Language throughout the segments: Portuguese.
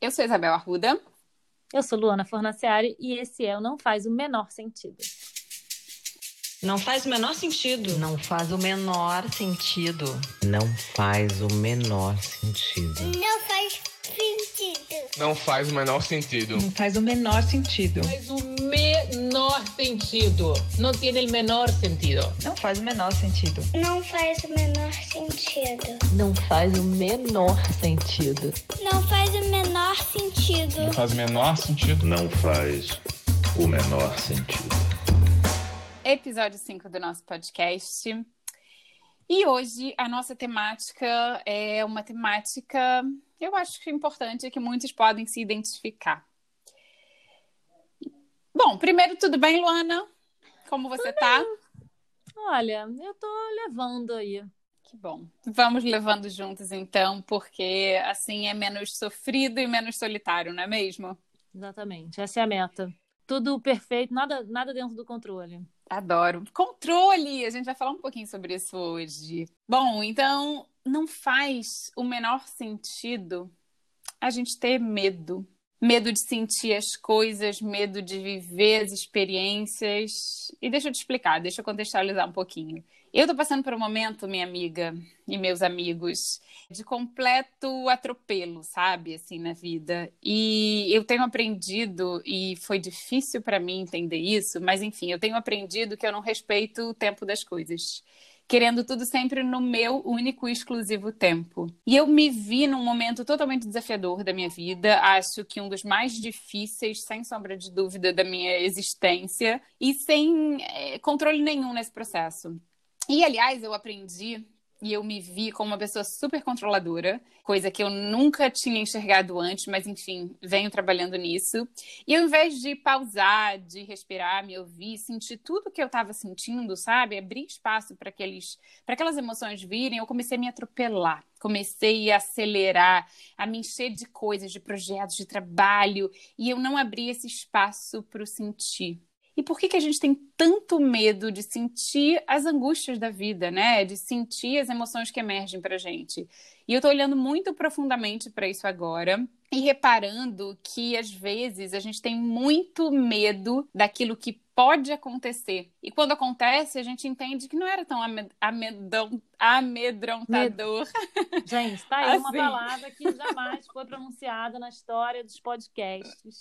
Eu sou Isabel Arruda. Eu sou Luana Fornaciari e esse é o Não Faz o Menor Sentido. Não faz o menor sentido. Não faz o menor sentido. Não faz o menor sentido. Não faz sentido. Não faz o menor sentido. Não faz o menor sentido. Faz o menor sentido. Não tem o menor sentido. Não faz o menor sentido. Não faz o menor sentido. Não faz o menor sentido. Não faz o menor sentido. Não faz o menor sentido. Não faz o menor sentido. Episódio 5 do nosso podcast. E hoje a nossa temática é uma temática, eu acho que é importante, que muitos podem se identificar. Bom, primeiro, tudo bem, Luana? Como você tudo tá? Bem. Olha, eu tô levando aí. Que bom. Vamos levando juntos então, porque assim é menos sofrido e menos solitário, não é mesmo? Exatamente. Essa é a meta. Tudo perfeito, nada, nada dentro do controle. Adoro. Controle! A gente vai falar um pouquinho sobre isso hoje. Bom, então não faz o menor sentido a gente ter medo. Medo de sentir as coisas, medo de viver as experiências. E deixa eu te explicar, deixa eu contextualizar um pouquinho. Eu tô passando por um momento, minha amiga e meus amigos, de completo atropelo, sabe, assim, na vida. E eu tenho aprendido, e foi difícil para mim entender isso, mas enfim, eu tenho aprendido que eu não respeito o tempo das coisas querendo tudo sempre no meu único e exclusivo tempo. E eu me vi num momento totalmente desafiador da minha vida, acho que um dos mais difíceis, sem sombra de dúvida, da minha existência, e sem é, controle nenhum nesse processo. E, aliás, eu aprendi e eu me vi como uma pessoa super controladora, coisa que eu nunca tinha enxergado antes, mas enfim, venho trabalhando nisso. E ao invés de pausar, de respirar, me ouvir, sentir tudo que eu estava sentindo, sabe? Abrir espaço para aqueles para aquelas emoções virem, eu comecei a me atropelar. Comecei a acelerar, a me encher de coisas, de projetos, de trabalho, e eu não abri esse espaço para o sentir. E por que, que a gente tem tanto medo de sentir as angústias da vida, né? De sentir as emoções que emergem pra gente. E eu tô olhando muito profundamente para isso agora e reparando que às vezes a gente tem muito medo daquilo que pode acontecer. E quando acontece, a gente entende que não era tão amedron... amedrontador. Gente, tá aí assim. uma palavra que jamais foi pronunciada na história dos podcasts.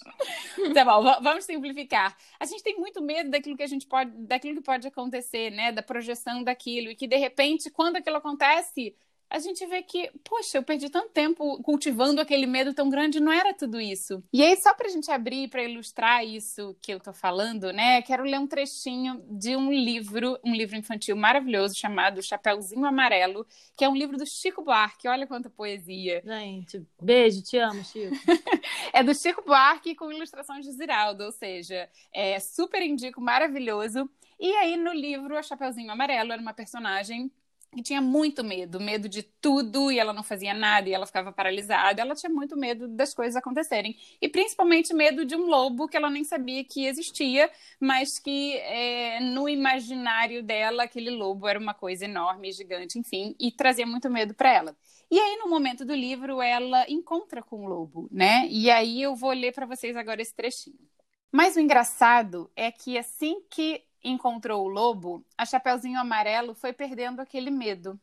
Tá bom, vamos simplificar. A gente tem muito medo daquilo que a gente pode, daquilo que pode acontecer, né? Da projeção daquilo. E que de repente, quando aquilo acontece, a gente vê que, poxa, eu perdi tanto tempo cultivando aquele medo tão grande, não era tudo isso. E aí, só pra gente abrir, para ilustrar isso que eu tô falando, né, quero ler um trechinho de um livro, um livro infantil maravilhoso chamado Chapeuzinho Amarelo, que é um livro do Chico Buarque. Olha quanta poesia. Gente, beijo, te amo, Chico. é do Chico Buarque com ilustrações de Ziraldo, ou seja, é super indico, maravilhoso. E aí, no livro, a Chapeuzinho Amarelo era uma personagem que tinha muito medo, medo de tudo, e ela não fazia nada, e ela ficava paralisada. Ela tinha muito medo das coisas acontecerem. E principalmente medo de um lobo que ela nem sabia que existia, mas que é, no imaginário dela, aquele lobo era uma coisa enorme, gigante, enfim, e trazia muito medo para ela. E aí, no momento do livro, ela encontra com o lobo, né? E aí eu vou ler para vocês agora esse trechinho. Mas o engraçado é que assim que encontrou o lobo, a Chapeuzinho Amarelo foi perdendo aquele medo.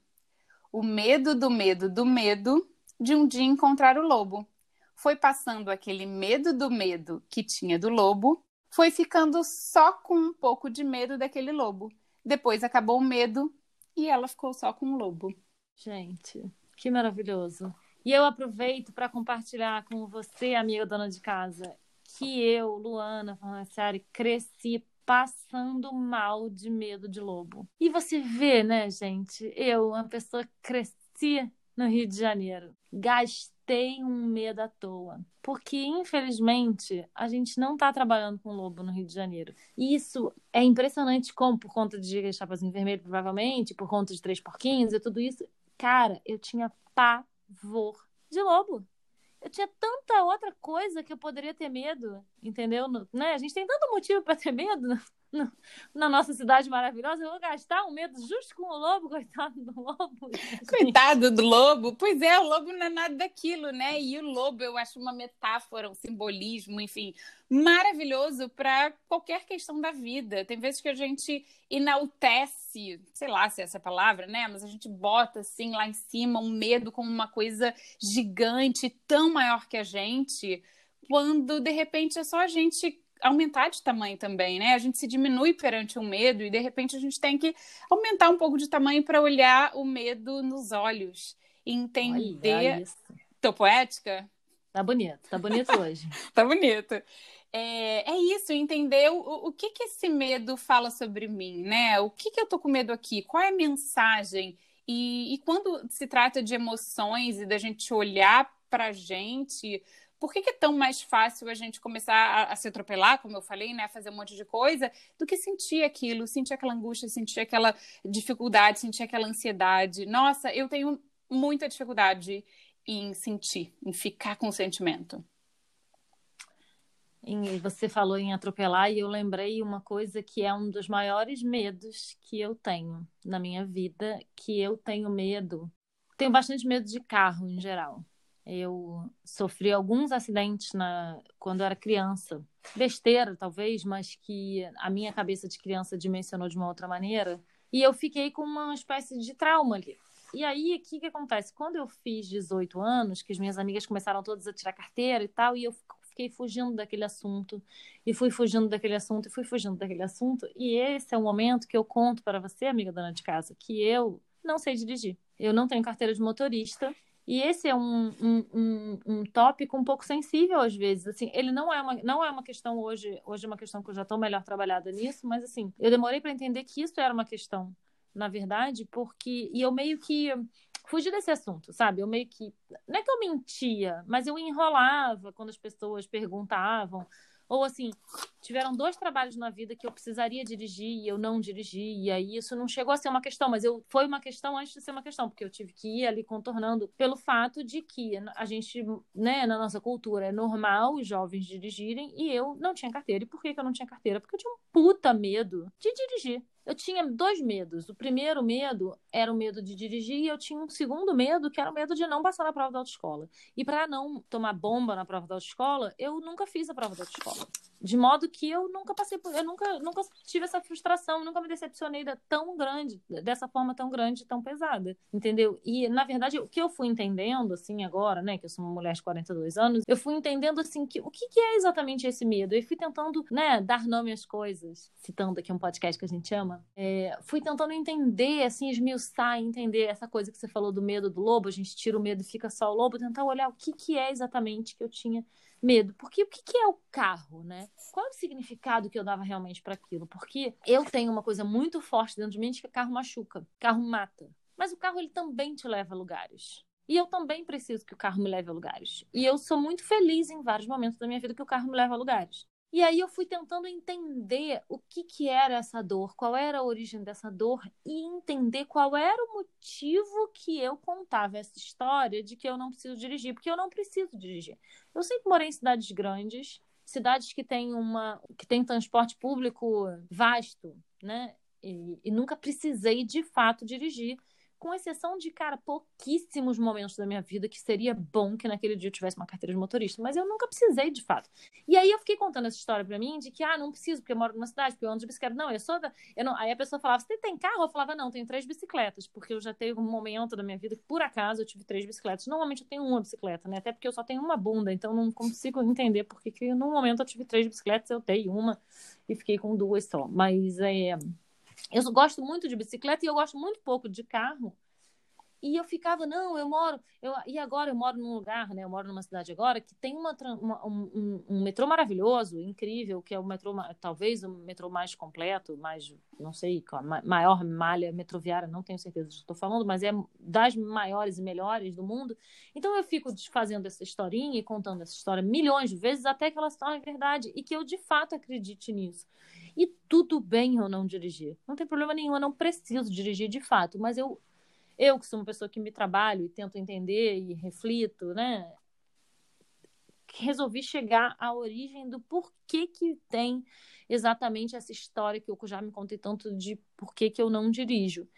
O medo do medo do medo de um dia encontrar o lobo. Foi passando aquele medo do medo que tinha do lobo, foi ficando só com um pouco de medo daquele lobo. Depois acabou o medo e ela ficou só com o lobo. Gente, que maravilhoso. E eu aproveito para compartilhar com você, amiga dona de casa, que eu, Luana Farnaciari, cresci passando mal de medo de lobo. E você vê, né, gente? Eu, uma pessoa cresci no Rio de Janeiro, gastei um medo à toa. Porque, infelizmente, a gente não está trabalhando com lobo no Rio de Janeiro. E isso é impressionante como, por conta de Chapazinho Vermelho, provavelmente, por conta de Três Porquinhos e tudo isso. Cara, eu tinha pavor de lobo. Eu tinha tanta outra coisa que eu poderia ter medo, entendeu? Né? A gente tem tanto motivo para ter medo na nossa cidade maravilhosa, eu vou gastar um medo justo com o lobo, coitado do lobo. Coitado do lobo. Pois é, o lobo não é nada daquilo, né? E o lobo eu acho uma metáfora, um simbolismo, enfim, maravilhoso para qualquer questão da vida. Tem vezes que a gente enaltece, sei lá se é essa palavra, né? Mas a gente bota assim lá em cima um medo como uma coisa gigante, tão maior que a gente, quando de repente é só a gente aumentar de tamanho também, né? A gente se diminui perante o medo e de repente a gente tem que aumentar um pouco de tamanho para olhar o medo nos olhos e entender. Tô poética? Tá bonito, tá bonito hoje. tá bonito. É, é, isso, entender o, o que, que esse medo fala sobre mim, né? O que, que eu tô com medo aqui? Qual é a mensagem? E, e quando se trata de emoções e da gente olhar pra gente, por que, que, é tão mais fácil a gente começar a, a, se atropelar, como eu falei, né, fazer um monte de coisa, do que sentir aquilo, sentir aquela angústia, sentir aquela dificuldade, sentir aquela ansiedade. Nossa, eu tenho muita dificuldade em sentir, em ficar com o sentimento. Você falou em atropelar e eu lembrei uma coisa que é um dos maiores medos que eu tenho na minha vida, que eu tenho medo. Tenho bastante medo de carro em geral. Eu sofri alguns acidentes na, quando eu era criança. Besteira, talvez, mas que a minha cabeça de criança dimensionou de uma outra maneira. E eu fiquei com uma espécie de trauma ali. E aí, o que, que acontece? Quando eu fiz 18 anos, que as minhas amigas começaram todas a tirar carteira e tal, e eu fiquei fugindo daquele assunto, e fui fugindo daquele assunto, e fui fugindo daquele assunto. E esse é o momento que eu conto para você, amiga dona de casa, que eu não sei dirigir. Eu não tenho carteira de motorista e esse é um, um, um, um, tópico um pouco sensível às vezes. Assim, ele não é uma, não é uma questão hoje, hoje é uma questão que eu já estou melhor trabalhada nisso, mas assim, eu demorei para entender que isso era uma questão, na verdade, porque e eu meio que fugi desse assunto, sabe? Eu meio que não é que eu mentia, mas eu enrolava quando as pessoas perguntavam ou assim, tiveram dois trabalhos na vida que eu precisaria dirigir e eu não dirigi, e isso não chegou a ser uma questão, mas eu foi uma questão antes de ser uma questão, porque eu tive que ir ali contornando pelo fato de que a gente, né, na nossa cultura é normal os jovens dirigirem e eu não tinha carteira. E por que, que eu não tinha carteira? Porque eu tinha um puta medo de dirigir. Eu tinha dois medos. O primeiro medo era o medo de dirigir e eu tinha um segundo medo, que era o medo de não passar na prova da autoescola. E para não tomar bomba na prova da autoescola, eu nunca fiz a prova da autoescola. De modo que eu nunca passei por. Eu nunca, nunca tive essa frustração, nunca me decepcionei da, tão grande, dessa forma tão grande, tão pesada. Entendeu? E, na verdade, o que eu fui entendendo, assim, agora, né, que eu sou uma mulher de 42 anos, eu fui entendendo, assim, que o que, que é exatamente esse medo. Eu fui tentando, né, dar nome às coisas, citando aqui um podcast que a gente ama. É, fui tentando entender, assim, esmiuçar, entender essa coisa que você falou do medo do lobo, a gente tira o medo e fica só o lobo, tentar olhar o que, que é exatamente que eu tinha medo. Porque o que, que é o carro, né? Qual é o significado que eu dava realmente para aquilo? Porque eu tenho uma coisa muito forte dentro de mim de que carro machuca, carro mata. Mas o carro ele também te leva a lugares. E eu também preciso que o carro me leve a lugares. E eu sou muito feliz em vários momentos da minha vida que o carro me leva a lugares. E aí eu fui tentando entender o que, que era essa dor, qual era a origem dessa dor e entender qual era o motivo que eu contava essa história de que eu não preciso dirigir, porque eu não preciso dirigir. Eu sempre morei em cidades grandes, cidades que têm uma que têm transporte público vasto, né? E, e nunca precisei de fato dirigir com exceção de, cara, pouquíssimos momentos da minha vida que seria bom que naquele dia eu tivesse uma carteira de motorista, mas eu nunca precisei de fato. E aí eu fiquei contando essa história para mim de que, ah, não preciso, porque eu moro numa cidade, porque eu ando de bicicleta. Não, eu sou da. Eu não... Aí a pessoa falava, você tem carro? Eu falava, não, tenho três bicicletas, porque eu já teve um momento da minha vida que, por acaso, eu tive três bicicletas. Normalmente eu tenho uma bicicleta, né? Até porque eu só tenho uma bunda, então não consigo entender porque que no momento eu tive três bicicletas, eu tenho uma e fiquei com duas só. Mas é eu gosto muito de bicicleta e eu gosto muito pouco de carro. E eu ficava, não, eu moro, eu, e agora eu moro num lugar, né? Eu moro numa cidade agora que tem uma, uma um, um, metrô maravilhoso, incrível, que é o metrô, talvez o metrô mais completo, mais, não sei, maior malha metroviária, não tenho certeza do que estou falando, mas é das maiores e melhores do mundo. Então eu fico fazendo essa historinha e contando essa história milhões de vezes até que ela se torne verdade e que eu de fato acredite nisso. E tudo bem eu não dirigir. Não tem problema nenhum, eu não preciso dirigir de fato, mas eu eu que sou uma pessoa que me trabalho e tento entender e reflito, né? Resolvi chegar à origem do porquê que tem exatamente essa história que eu já me contei tanto de porquê que eu não dirijo.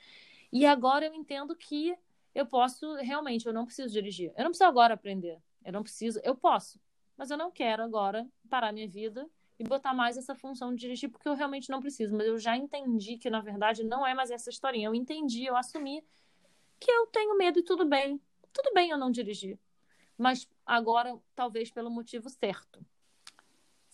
E agora eu entendo que eu posso, realmente, eu não preciso dirigir. Eu não preciso agora aprender. Eu não preciso, eu posso. Mas eu não quero agora parar minha vida e botar mais essa função de dirigir, porque eu realmente não preciso. Mas eu já entendi que, na verdade, não é mais essa historinha. Eu entendi, eu assumi que eu tenho medo e tudo bem. Tudo bem eu não dirigir. Mas agora, talvez pelo motivo certo.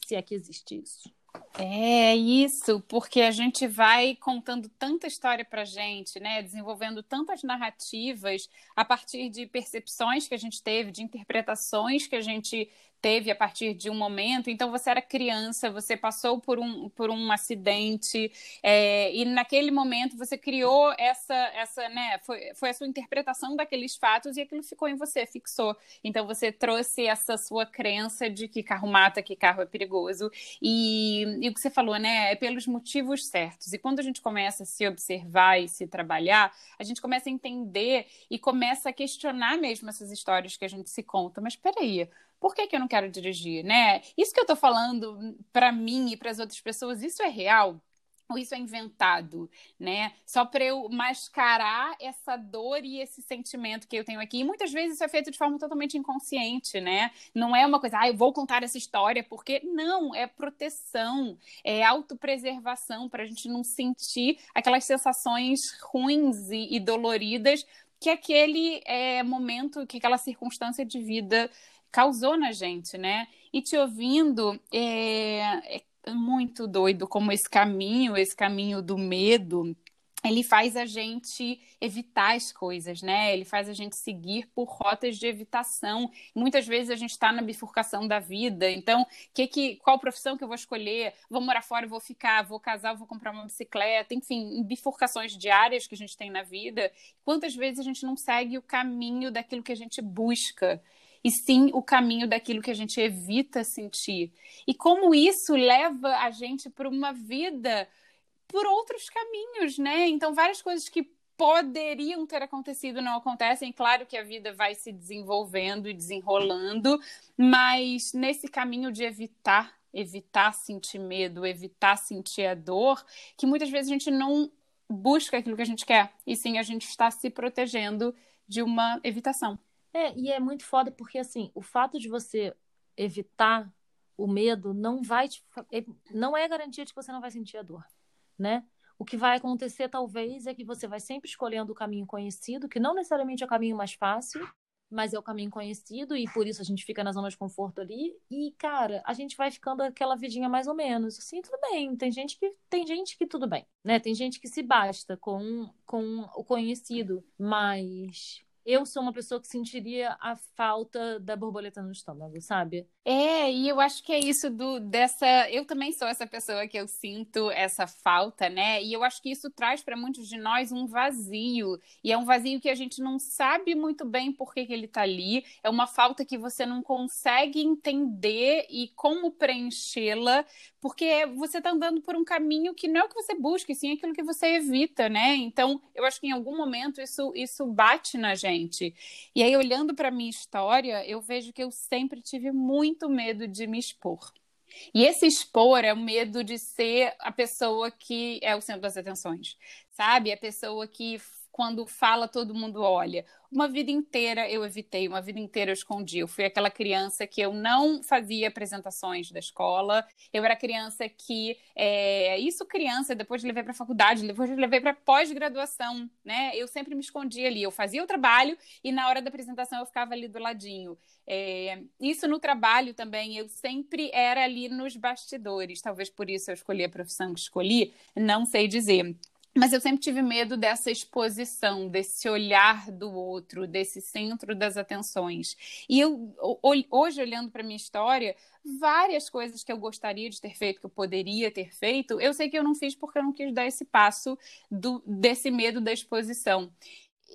Se é que existe isso. É isso, porque a gente vai contando tanta história para gente, né? Desenvolvendo tantas narrativas a partir de percepções que a gente teve, de interpretações que a gente teve a partir de um momento. Então, você era criança, você passou por um, por um acidente, é, e naquele momento você criou essa, essa né? Foi, foi a sua interpretação daqueles fatos e aquilo ficou em você, fixou. Então, você trouxe essa sua crença de que carro mata, que carro é perigoso. E, e o que você falou, né? É pelos motivos certos. E quando a gente começa a se observar e se trabalhar, a gente começa a entender e começa a questionar mesmo essas histórias que a gente se conta. Mas peraí, por que, que eu não quero dirigir, né? Isso que eu tô falando para mim e para as outras pessoas, isso é real? ou isso é inventado, né? Só para eu mascarar essa dor e esse sentimento que eu tenho aqui. E muitas vezes isso é feito de forma totalmente inconsciente, né? Não é uma coisa, ah, eu vou contar essa história porque não, é proteção, é autopreservação para a gente não sentir aquelas sensações ruins e, e doloridas que aquele é, momento, que aquela circunstância de vida causou na gente, né? E te ouvindo, é, é muito doido como esse caminho, esse caminho do medo, ele faz a gente evitar as coisas, né? Ele faz a gente seguir por rotas de evitação. Muitas vezes a gente está na bifurcação da vida. Então, que que, qual profissão que eu vou escolher? Vou morar fora, vou ficar, vou casar, vou comprar uma bicicleta. Enfim, bifurcações diárias que a gente tem na vida. Quantas vezes a gente não segue o caminho daquilo que a gente busca? E sim o caminho daquilo que a gente evita sentir. E como isso leva a gente para uma vida por outros caminhos, né? Então, várias coisas que poderiam ter acontecido não acontecem. Claro que a vida vai se desenvolvendo e desenrolando, mas nesse caminho de evitar, evitar sentir medo, evitar sentir a dor, que muitas vezes a gente não busca aquilo que a gente quer, e sim a gente está se protegendo de uma evitação. É, e é muito foda porque, assim, o fato de você evitar o medo não vai te, é, não é garantia de que você não vai sentir a dor, né? O que vai acontecer, talvez, é que você vai sempre escolhendo o caminho conhecido, que não necessariamente é o caminho mais fácil, mas é o caminho conhecido, e por isso a gente fica na zona de conforto ali. E, cara, a gente vai ficando aquela vidinha mais ou menos. Assim, tudo bem. Tem gente que tem gente que tudo bem, né? Tem gente que se basta com, com o conhecido, mas eu sou uma pessoa que sentiria a falta da borboleta no estômago, sabe? É, e eu acho que é isso do dessa. Eu também sou essa pessoa que eu sinto essa falta, né? E eu acho que isso traz para muitos de nós um vazio. E é um vazio que a gente não sabe muito bem por que, que ele tá ali. É uma falta que você não consegue entender e como preenchê-la, porque você tá andando por um caminho que não é o que você busca, e sim aquilo que você evita, né? Então, eu acho que em algum momento isso, isso bate na gente. E aí, olhando para minha história, eu vejo que eu sempre tive muito muito medo de me expor. E esse expor é o medo de ser a pessoa que é o centro das atenções, sabe? A pessoa que quando fala, todo mundo olha. Uma vida inteira eu evitei, uma vida inteira eu escondi. Eu fui aquela criança que eu não fazia apresentações da escola. Eu era criança que. É, isso, criança, depois levei para a faculdade, depois levei para pós-graduação, né? Eu sempre me escondia ali. Eu fazia o trabalho e na hora da apresentação eu ficava ali do ladinho. É, isso no trabalho também, eu sempre era ali nos bastidores. Talvez por isso eu escolhi a profissão que escolhi, não sei dizer. Mas eu sempre tive medo dessa exposição, desse olhar do outro, desse centro das atenções. E eu, hoje, olhando para minha história, várias coisas que eu gostaria de ter feito, que eu poderia ter feito, eu sei que eu não fiz porque eu não quis dar esse passo do, desse medo da exposição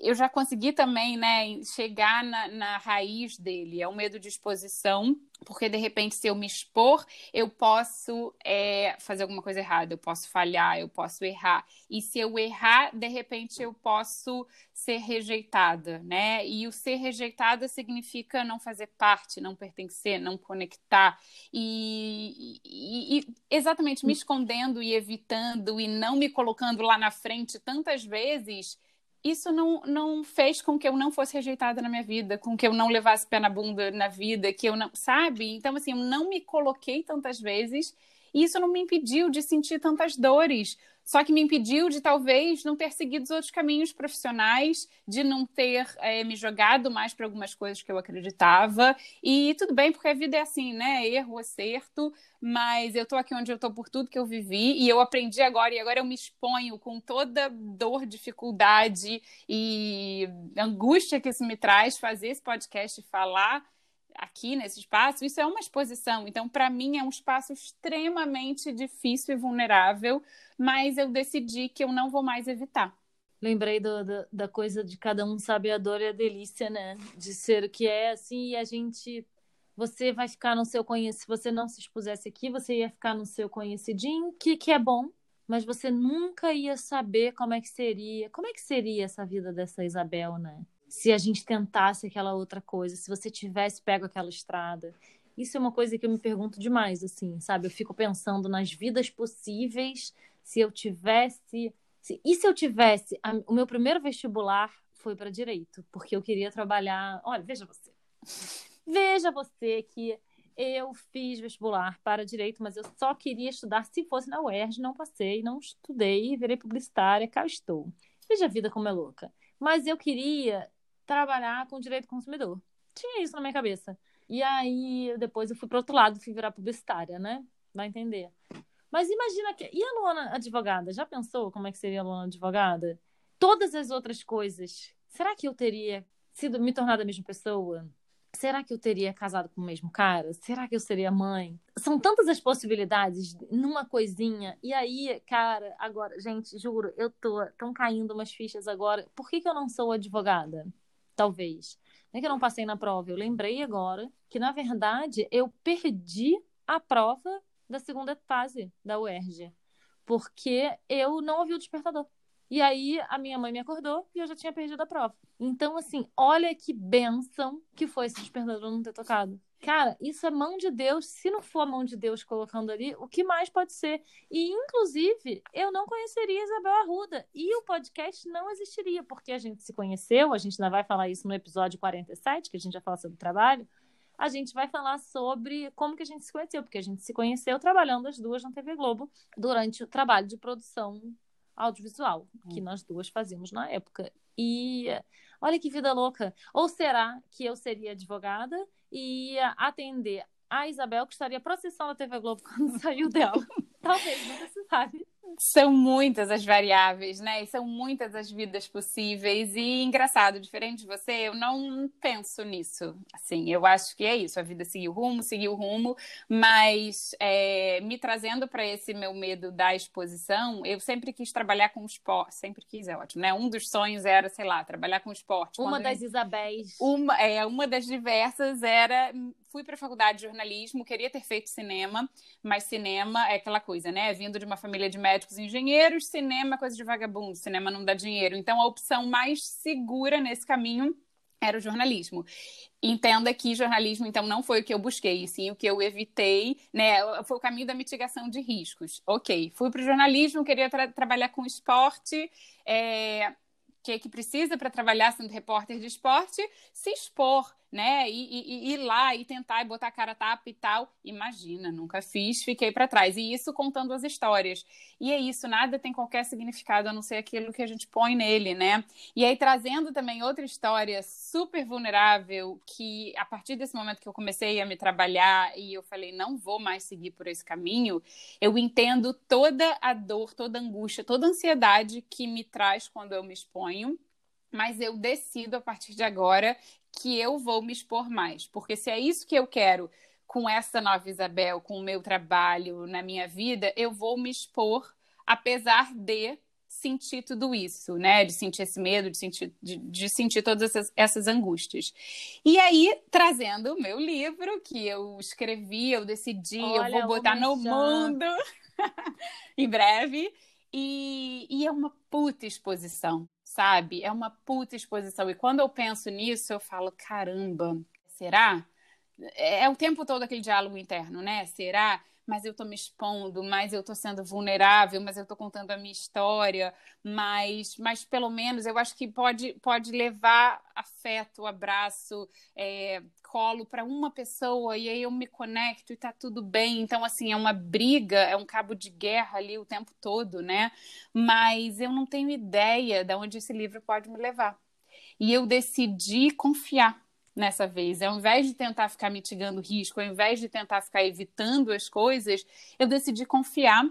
eu já consegui também, né, chegar na, na, raiz dele. É o medo de exposição, porque de repente, se eu me expor, eu posso é, fazer alguma coisa errada, eu posso falhar, eu posso errar. E se eu errar, de repente, eu posso ser rejeitada, né? E o ser rejeitada significa não fazer parte, não pertencer, não conectar. E, e, e exatamente me escondendo e evitando e não me colocando lá na frente tantas vezes isso não, não fez com que eu não fosse rejeitada na minha vida, com que eu não levasse pé na bunda na vida, que eu não, sabe? Então, assim, eu não me coloquei tantas vezes e isso não me impediu de sentir tantas dores, só que me impediu de talvez não ter seguido os outros caminhos profissionais, de não ter é, me jogado mais para algumas coisas que eu acreditava. E tudo bem, porque a vida é assim, né? Erro, acerto, mas eu estou aqui onde eu estou por tudo que eu vivi e eu aprendi agora, e agora eu me exponho com toda dor, dificuldade e angústia que isso me traz fazer esse podcast e falar aqui nesse espaço, isso é uma exposição. Então, para mim, é um espaço extremamente difícil e vulnerável, mas eu decidi que eu não vou mais evitar. Lembrei do, do, da coisa de cada um sabe a dor e a delícia, né? De ser o que é, assim, e a gente. Você vai ficar no seu conhecido. Se você não se expusesse aqui, você ia ficar no seu conhecidinho, que, que é bom, mas você nunca ia saber como é que seria. Como é que seria essa vida dessa Isabel, né? Se a gente tentasse aquela outra coisa, se você tivesse pego aquela estrada. Isso é uma coisa que eu me pergunto demais, assim, sabe? Eu fico pensando nas vidas possíveis, se eu tivesse. Se... E se eu tivesse. A... O meu primeiro vestibular foi para direito, porque eu queria trabalhar. Olha, veja você. Veja você que eu fiz vestibular para direito, mas eu só queria estudar se fosse na UERJ, não passei, não estudei, virei publicitária, cá estou. Veja a vida como é louca. Mas eu queria trabalhar com direito do consumidor. Tinha isso na minha cabeça. E aí, depois eu fui para outro lado, fui virar publicitária, né? Vai entender. Mas imagina que. E a Luana advogada? Já pensou como é que seria a Luana advogada? Todas as outras coisas. Será que eu teria sido me tornado a mesma pessoa? Será que eu teria casado com o mesmo cara? Será que eu seria mãe? São tantas as possibilidades numa coisinha. E aí, cara, agora, gente, juro, eu tô tão caindo umas fichas agora. Por que, que eu não sou advogada? Talvez. Não é que eu não passei na prova, eu lembrei agora que, na verdade, eu perdi a prova da segunda fase da UERJ, porque eu não ouvi o despertador. E aí a minha mãe me acordou e eu já tinha perdido a prova. Então, assim, olha que benção que foi esse despertador não ter tocado. Cara, isso é mão de Deus. Se não for a mão de Deus colocando ali, o que mais pode ser? E, inclusive, eu não conheceria Isabel Arruda. E o podcast não existiria, porque a gente se conheceu. A gente ainda vai falar isso no episódio 47, que a gente já fala sobre trabalho. A gente vai falar sobre como que a gente se conheceu, porque a gente se conheceu trabalhando as duas na TV Globo durante o trabalho de produção audiovisual que hum. nós duas fazíamos na época. E olha que vida louca. Ou será que eu seria advogada e ia atender a Isabel, que estaria processando a TV Globo quando saiu dela? Talvez, nunca se sabe. São muitas as variáveis, né? E são muitas as vidas possíveis. E engraçado, diferente de você, eu não penso nisso. Assim, eu acho que é isso. A vida seguiu rumo, seguiu rumo, mas é, me trazendo para esse meu medo da exposição, eu sempre quis trabalhar com esporte. Sempre quis, é ótimo, né? Um dos sonhos era, sei lá, trabalhar com esporte. Uma Quando das eu... Isabéis. Uma, é, uma das diversas era fui para a faculdade de jornalismo, queria ter feito cinema, mas cinema é aquela coisa, né? Vindo de uma família de médicos e engenheiros, cinema é coisa de vagabundo, cinema não dá dinheiro. Então a opção mais segura nesse caminho era o jornalismo. Entenda que jornalismo, então, não foi o que eu busquei, sim o que eu evitei, né? Foi o caminho da mitigação de riscos. Ok, fui para o jornalismo, queria tra trabalhar com esporte, é, que é que precisa para trabalhar sendo repórter de esporte? Se expor, né? E, e, e, ir lá e tentar e botar a cara tapa e tal. Imagina, nunca fiz, fiquei para trás. E isso contando as histórias. E é isso, nada tem qualquer significado a não ser aquilo que a gente põe nele, né? E aí trazendo também outra história super vulnerável que a partir desse momento que eu comecei a me trabalhar e eu falei, não vou mais seguir por esse caminho, eu entendo toda a dor, toda a angústia, toda a ansiedade que me traz quando eu me exponho mas eu decido a partir de agora que eu vou me expor mais. Porque se é isso que eu quero com essa nova Isabel, com o meu trabalho na minha vida, eu vou me expor, apesar de sentir tudo isso, né? De sentir esse medo, de sentir, de, de sentir todas essas, essas, angústias. E aí, trazendo o meu livro, que eu escrevi, eu decidi, Olha, eu vou botar no mundo em breve. E, e é uma puta exposição sabe? É uma puta exposição. E quando eu penso nisso, eu falo, caramba, será? É, é o tempo todo aquele diálogo interno, né? Será? mas eu estou me expondo, mas eu estou sendo vulnerável, mas eu estou contando a minha história, mas, mas pelo menos eu acho que pode, pode levar afeto, abraço, é, colo para uma pessoa e aí eu me conecto e tá tudo bem. Então, assim, é uma briga, é um cabo de guerra ali o tempo todo, né? Mas eu não tenho ideia de onde esse livro pode me levar. E eu decidi confiar nessa vez. Ao invés de tentar ficar mitigando risco, ao invés de tentar ficar evitando as coisas, eu decidi confiar.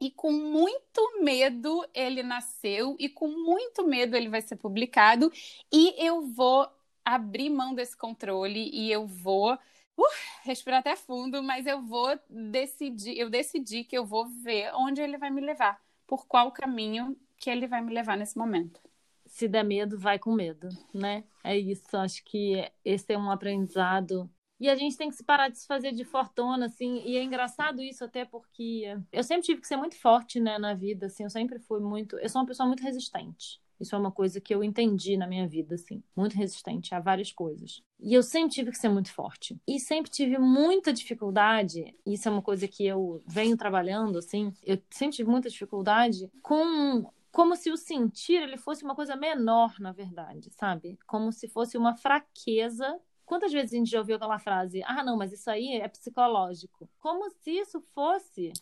E com muito medo ele nasceu, e com muito medo ele vai ser publicado. E eu vou abrir mão desse controle e eu vou uh, respirar até fundo, mas eu vou decidir, eu decidi que eu vou ver onde ele vai me levar, por qual caminho que ele vai me levar nesse momento se der medo, vai com medo, né? É isso. Acho que esse é um aprendizado. E a gente tem que se parar de se fazer de fortuna, assim. E é engraçado isso até porque eu sempre tive que ser muito forte, né, na vida, assim. Eu sempre fui muito. Eu sou uma pessoa muito resistente. Isso é uma coisa que eu entendi na minha vida, assim. Muito resistente a várias coisas. E eu sempre tive que ser muito forte. E sempre tive muita dificuldade. Isso é uma coisa que eu venho trabalhando, assim. Eu sempre tive muita dificuldade com como se o sentir ele fosse uma coisa menor, na verdade, sabe? Como se fosse uma fraqueza. Quantas vezes a gente já ouviu aquela frase: "Ah, não, mas isso aí é psicológico". Como se isso fosse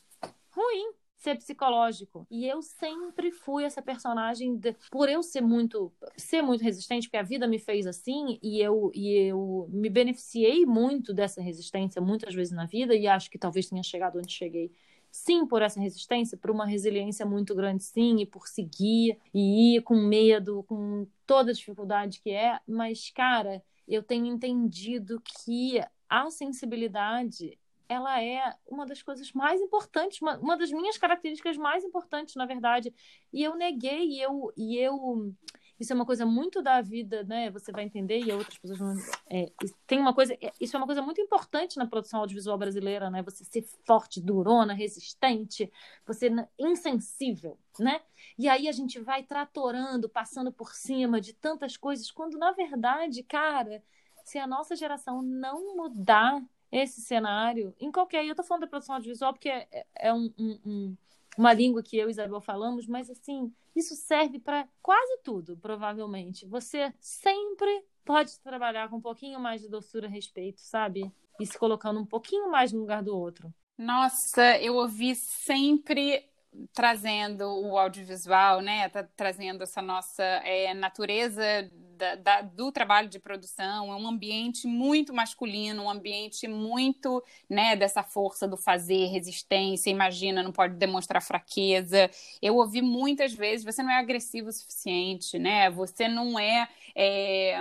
ruim ser psicológico. E eu sempre fui essa personagem de... por eu ser muito ser muito resistente, porque a vida me fez assim e eu e eu me beneficiei muito dessa resistência muitas vezes na vida e acho que talvez tenha chegado onde cheguei sim por essa resistência, por uma resiliência muito grande, sim, e por seguir e ir com medo, com toda a dificuldade que é, mas, cara, eu tenho entendido que a sensibilidade ela é uma das coisas mais importantes, uma, uma das minhas características mais importantes, na verdade. E eu neguei, e eu, e eu isso é uma coisa muito da vida, né? Você vai entender e outras pessoas vão. É, tem uma coisa. É, isso é uma coisa muito importante na produção audiovisual brasileira, né? Você ser forte, durona, resistente, você insensível, né? E aí a gente vai tratorando, passando por cima de tantas coisas, quando na verdade, cara, se a nossa geração não mudar esse cenário, em qualquer. Eu tô falando da produção audiovisual porque é, é, é um, um uma língua que eu e Isabel falamos, mas assim, isso serve para quase tudo, provavelmente. Você sempre pode trabalhar com um pouquinho mais de doçura a respeito, sabe? E se colocando um pouquinho mais no lugar do outro. Nossa, eu ouvi sempre trazendo o audiovisual, né? Tá trazendo essa nossa é, natureza da, da, do trabalho de produção, é um ambiente muito masculino, um ambiente muito, né, dessa força do fazer, resistência, imagina, não pode demonstrar fraqueza. Eu ouvi muitas vezes, você não é agressivo o suficiente, né? Você não é, é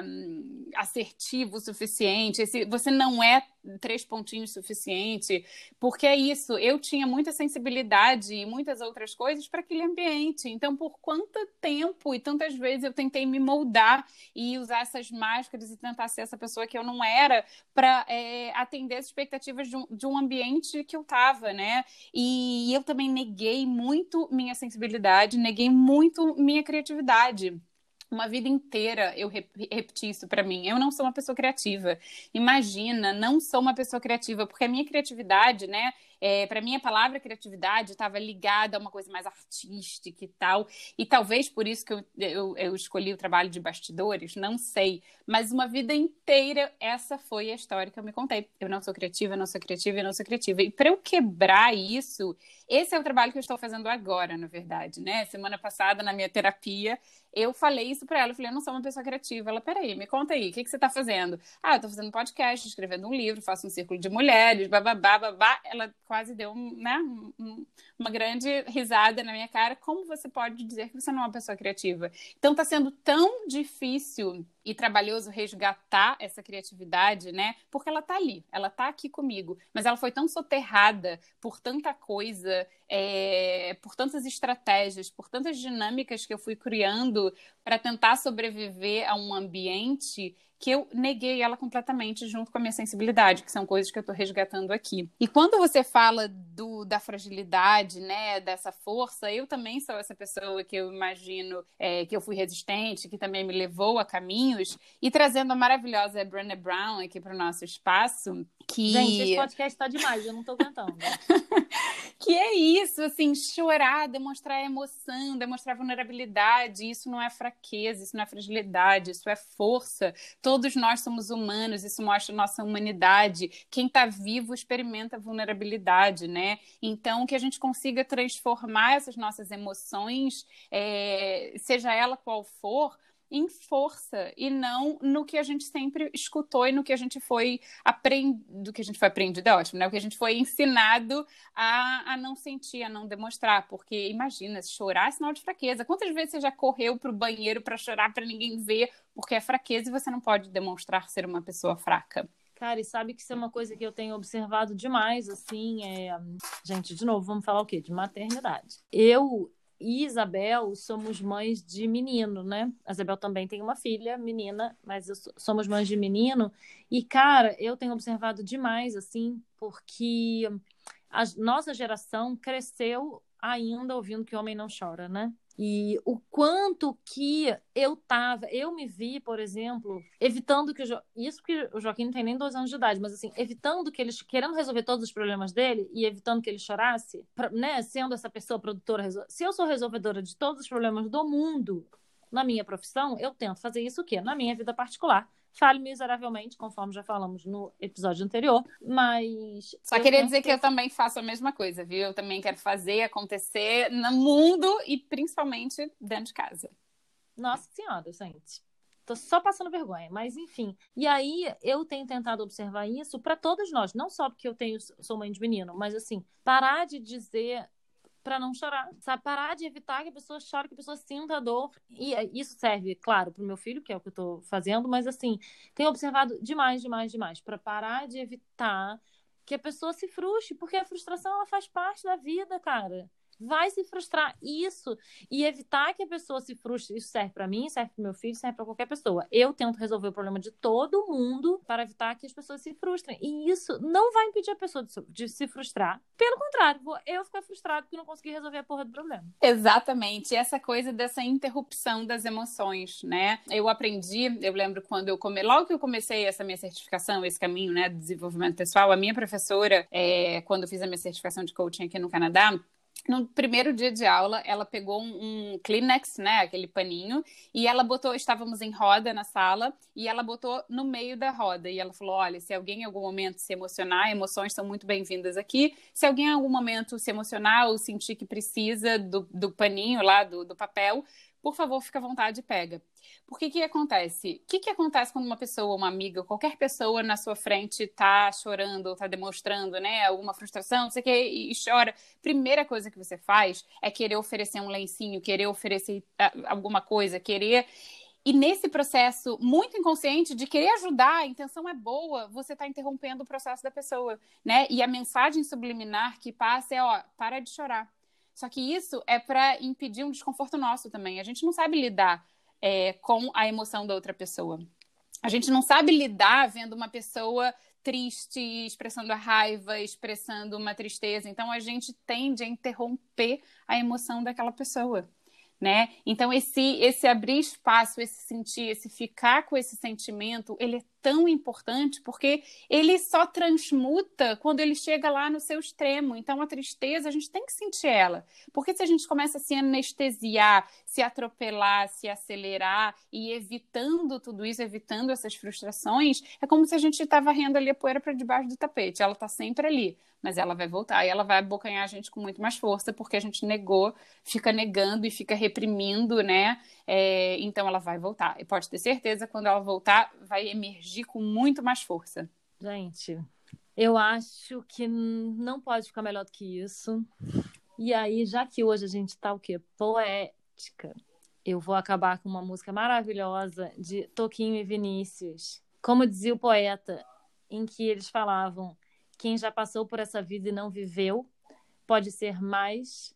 assertivo o suficiente, esse, você não é três pontinhos suficiente, porque é isso, eu tinha muita sensibilidade e muitas outras coisas para aquele ambiente. Então, por quanto tempo e tantas vezes eu tentei me moldar e usar essas máscaras e tentar ser essa pessoa que eu não era para é, atender as expectativas de um, de um ambiente que eu estava, né? E eu também neguei muito minha sensibilidade, neguei muito minha criatividade uma vida inteira eu repeti isso para mim. Eu não sou uma pessoa criativa. Imagina, não sou uma pessoa criativa, porque a minha criatividade, né? É, para mim, a palavra criatividade estava ligada a uma coisa mais artística e tal. E talvez por isso que eu, eu, eu, escolhi o trabalho de bastidores, não sei. Mas uma vida inteira, essa foi a história que eu me contei. Eu não sou criativa, eu não sou criativa, eu não sou criativa. E para eu quebrar isso, esse é o trabalho que eu estou fazendo agora, na verdade, né? Semana passada, na minha terapia, eu falei isso para ela. Eu falei, eu não sou uma pessoa criativa. Ela, peraí, me conta aí, o que, que você está fazendo? Ah, eu estou fazendo podcast, escrevendo um livro, faço um círculo de mulheres, bababá, babá. Ela quase deu né, uma grande risada na minha cara. Como você pode dizer que você não é uma pessoa criativa? Então está sendo tão difícil e trabalhoso resgatar essa criatividade, né? Porque ela tá ali, ela tá aqui comigo, mas ela foi tão soterrada por tanta coisa, é, por tantas estratégias, por tantas dinâmicas que eu fui criando para tentar sobreviver a um ambiente que eu neguei ela completamente junto com a minha sensibilidade, que são coisas que eu estou resgatando aqui. E quando você fala do, da fragilidade, né, dessa força, eu também sou essa pessoa que eu imagino é, que eu fui resistente, que também me levou a caminhos, e trazendo a maravilhosa Brené Brown aqui para o nosso espaço, que... Gente, esse podcast está demais, eu não estou aguentando. que é isso, assim, chorar, demonstrar emoção, demonstrar vulnerabilidade, isso não é fraqueza, isso não é fragilidade, isso é força. Todos nós somos humanos, isso mostra nossa humanidade. Quem está vivo experimenta vulnerabilidade, né? Então, que a gente consiga transformar essas nossas emoções, é, seja ela qual for, em força e não no que a gente sempre escutou e no que a gente foi aprendido, que a gente foi aprendido é ótimo, né? O que a gente foi ensinado a, a não sentir, a não demonstrar, porque imagina, chorar é sinal de fraqueza. Quantas vezes você já correu para o banheiro para chorar para ninguém ver, porque é fraqueza e você não pode demonstrar ser uma pessoa fraca? Cara, e sabe que isso é uma coisa que eu tenho observado demais, assim, é... Gente, de novo, vamos falar o quê? De maternidade. Eu e Isabel somos mães de menino, né? A Isabel também tem uma filha, menina, mas somos mães de menino. E, cara, eu tenho observado demais, assim, porque a nossa geração cresceu ainda ouvindo que homem não chora, né? E o quanto que eu tava, eu me vi, por exemplo, evitando que o jo... isso porque o Joaquim não tem nem dois anos de idade, mas assim, evitando que ele querendo resolver todos os problemas dele e evitando que ele chorasse, pra, né, sendo essa pessoa produtora, se eu sou resolvedora de todos os problemas do mundo na minha profissão, eu tento fazer isso o quê? Na minha vida particular fale miseravelmente, conforme já falamos no episódio anterior, mas. Só queria dizer que eu também faço a mesma coisa, viu? Eu também quero fazer acontecer no mundo e principalmente dentro de casa. Nossa Senhora, gente. Tô só passando vergonha, mas enfim. E aí eu tenho tentado observar isso para todos nós, não só porque eu tenho sou mãe de menino, mas assim, parar de dizer para não chorar, sabe? Parar de evitar que a pessoa chore, que a pessoa sinta a dor. E é, isso serve, claro, para o meu filho, que é o que eu estou fazendo, mas assim, tenho observado demais, demais, demais, para parar de evitar que a pessoa se frustre, porque a frustração ela faz parte da vida, cara vai se frustrar. Isso. E evitar que a pessoa se frustre. Isso serve para mim, serve para meu filho, serve para qualquer pessoa. Eu tento resolver o problema de todo mundo para evitar que as pessoas se frustrem. E isso não vai impedir a pessoa de, de se frustrar. Pelo contrário, vou eu ficar frustrado porque não consegui resolver a porra do problema. Exatamente. Essa coisa dessa interrupção das emoções, né? Eu aprendi, eu lembro quando eu come... logo que eu comecei essa minha certificação, esse caminho, né, de desenvolvimento pessoal, a minha professora, é, quando eu fiz a minha certificação de coaching aqui no Canadá, no primeiro dia de aula, ela pegou um, um, Kleenex, né, aquele paninho, e ela botou, estávamos em roda na sala, e ela botou no meio da roda, e ela falou, olha, se alguém em algum momento se emocionar, emoções são muito bem-vindas aqui, se alguém em algum momento se emocionar ou sentir que precisa do, do paninho lá, do, do papel, por favor, fica à vontade e pega. Porque que acontece? O que, que acontece quando uma pessoa, uma amiga, qualquer pessoa na sua frente está chorando ou está demonstrando né, alguma frustração, não sei o que, e chora? Primeira coisa que você faz é querer oferecer um lencinho, querer oferecer ah, alguma coisa, querer. E nesse processo muito inconsciente de querer ajudar, a intenção é boa, você está interrompendo o processo da pessoa, né? E a mensagem subliminar que passa é, ó, para de chorar. Só que isso é para impedir um desconforto nosso também. A gente não sabe lidar é, com a emoção da outra pessoa. A gente não sabe lidar vendo uma pessoa triste, expressando a raiva, expressando uma tristeza. Então a gente tende a interromper a emoção daquela pessoa. né? Então esse esse abrir espaço, esse sentir, esse ficar com esse sentimento, ele é tão importante porque ele só transmuta quando ele chega lá no seu extremo. Então a tristeza, a gente tem que sentir ela. Porque se a gente começa a se anestesiar, se atropelar, se acelerar e evitando tudo isso, evitando essas frustrações, é como se a gente estava varrendo ali a poeira para debaixo do tapete. Ela está sempre ali mas ela vai voltar e ela vai abocanhar a gente com muito mais força, porque a gente negou, fica negando e fica reprimindo, né? É, então ela vai voltar. E pode ter certeza, quando ela voltar, vai emergir com muito mais força. Gente, eu acho que não pode ficar melhor do que isso. E aí, já que hoje a gente tá o quê? Poética. Eu vou acabar com uma música maravilhosa de Toquinho e Vinícius. Como dizia o poeta, em que eles falavam quem já passou por essa vida e não viveu pode ser mais,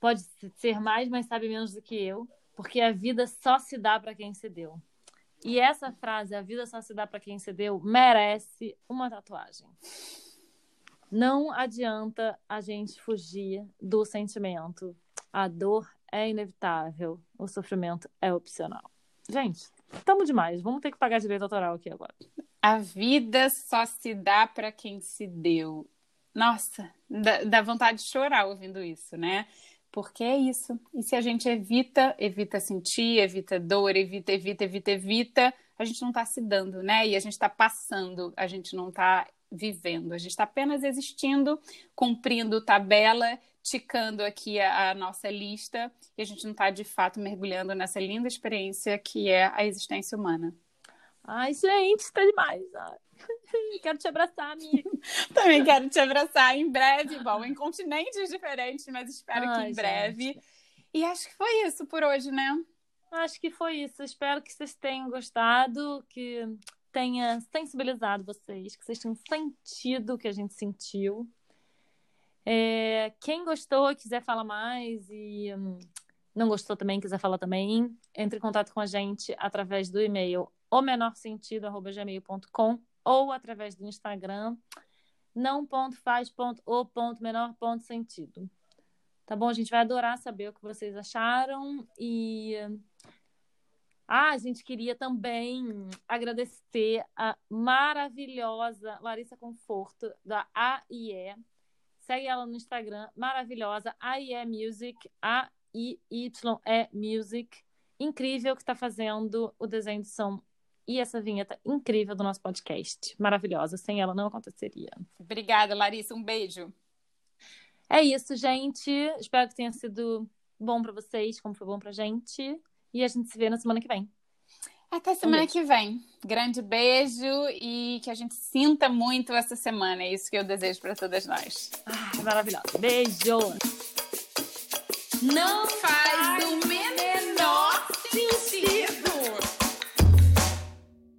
pode ser mais, mas sabe menos do que eu, porque a vida só se dá para quem se deu. E essa frase, a vida só se dá para quem se deu, merece uma tatuagem. Não adianta a gente fugir do sentimento. A dor é inevitável, o sofrimento é opcional. Gente, estamos demais. Vamos ter que pagar direito autoral aqui agora. A vida só se dá para quem se deu. Nossa, dá, dá, vontade de chorar ouvindo isso, né? Porque é isso. E se a gente evita, evita sentir, evita dor, evita, evita, evita, evita, a gente não está se dando, né? E a gente está passando, a gente não está vivendo, a gente está apenas existindo, cumprindo tabela, ticando aqui a, a nossa lista, e a gente não está de fato mergulhando nessa linda experiência que é a existência humana. Ai, gente, está demais. Ai. Quero te abraçar, amiga. Também quero te abraçar em breve. Bom, em continentes diferentes, mas espero Ai, que em breve. Gente. E acho que foi isso por hoje, né? Acho que foi isso. Espero que vocês tenham gostado, que tenha sensibilizado vocês, que vocês tenham sentido o que a gente sentiu. É, quem gostou, quiser falar mais e hum, não gostou também, quiser falar também, entre em contato com a gente através do e-mail o menor sentido gmail.com ou através do Instagram não ponto faz ponto o ponto menor ponto sentido. Tá bom? A gente vai adorar saber o que vocês acharam e ah, a gente queria também agradecer a maravilhosa Larissa Conforto da AIE segue ela no Instagram maravilhosa AIE Music A I Y E Music. Incrível que está fazendo o desenho de som e essa vinheta incrível do nosso podcast. Maravilhosa. Sem ela não aconteceria. Obrigada, Larissa. Um beijo. É isso, gente. Espero que tenha sido bom para vocês, como foi bom pra gente. E a gente se vê na semana que vem. Até semana um que vem. Grande beijo e que a gente sinta muito essa semana. É isso que eu desejo para todas nós. Ah, maravilhosa. Beijo. Não faz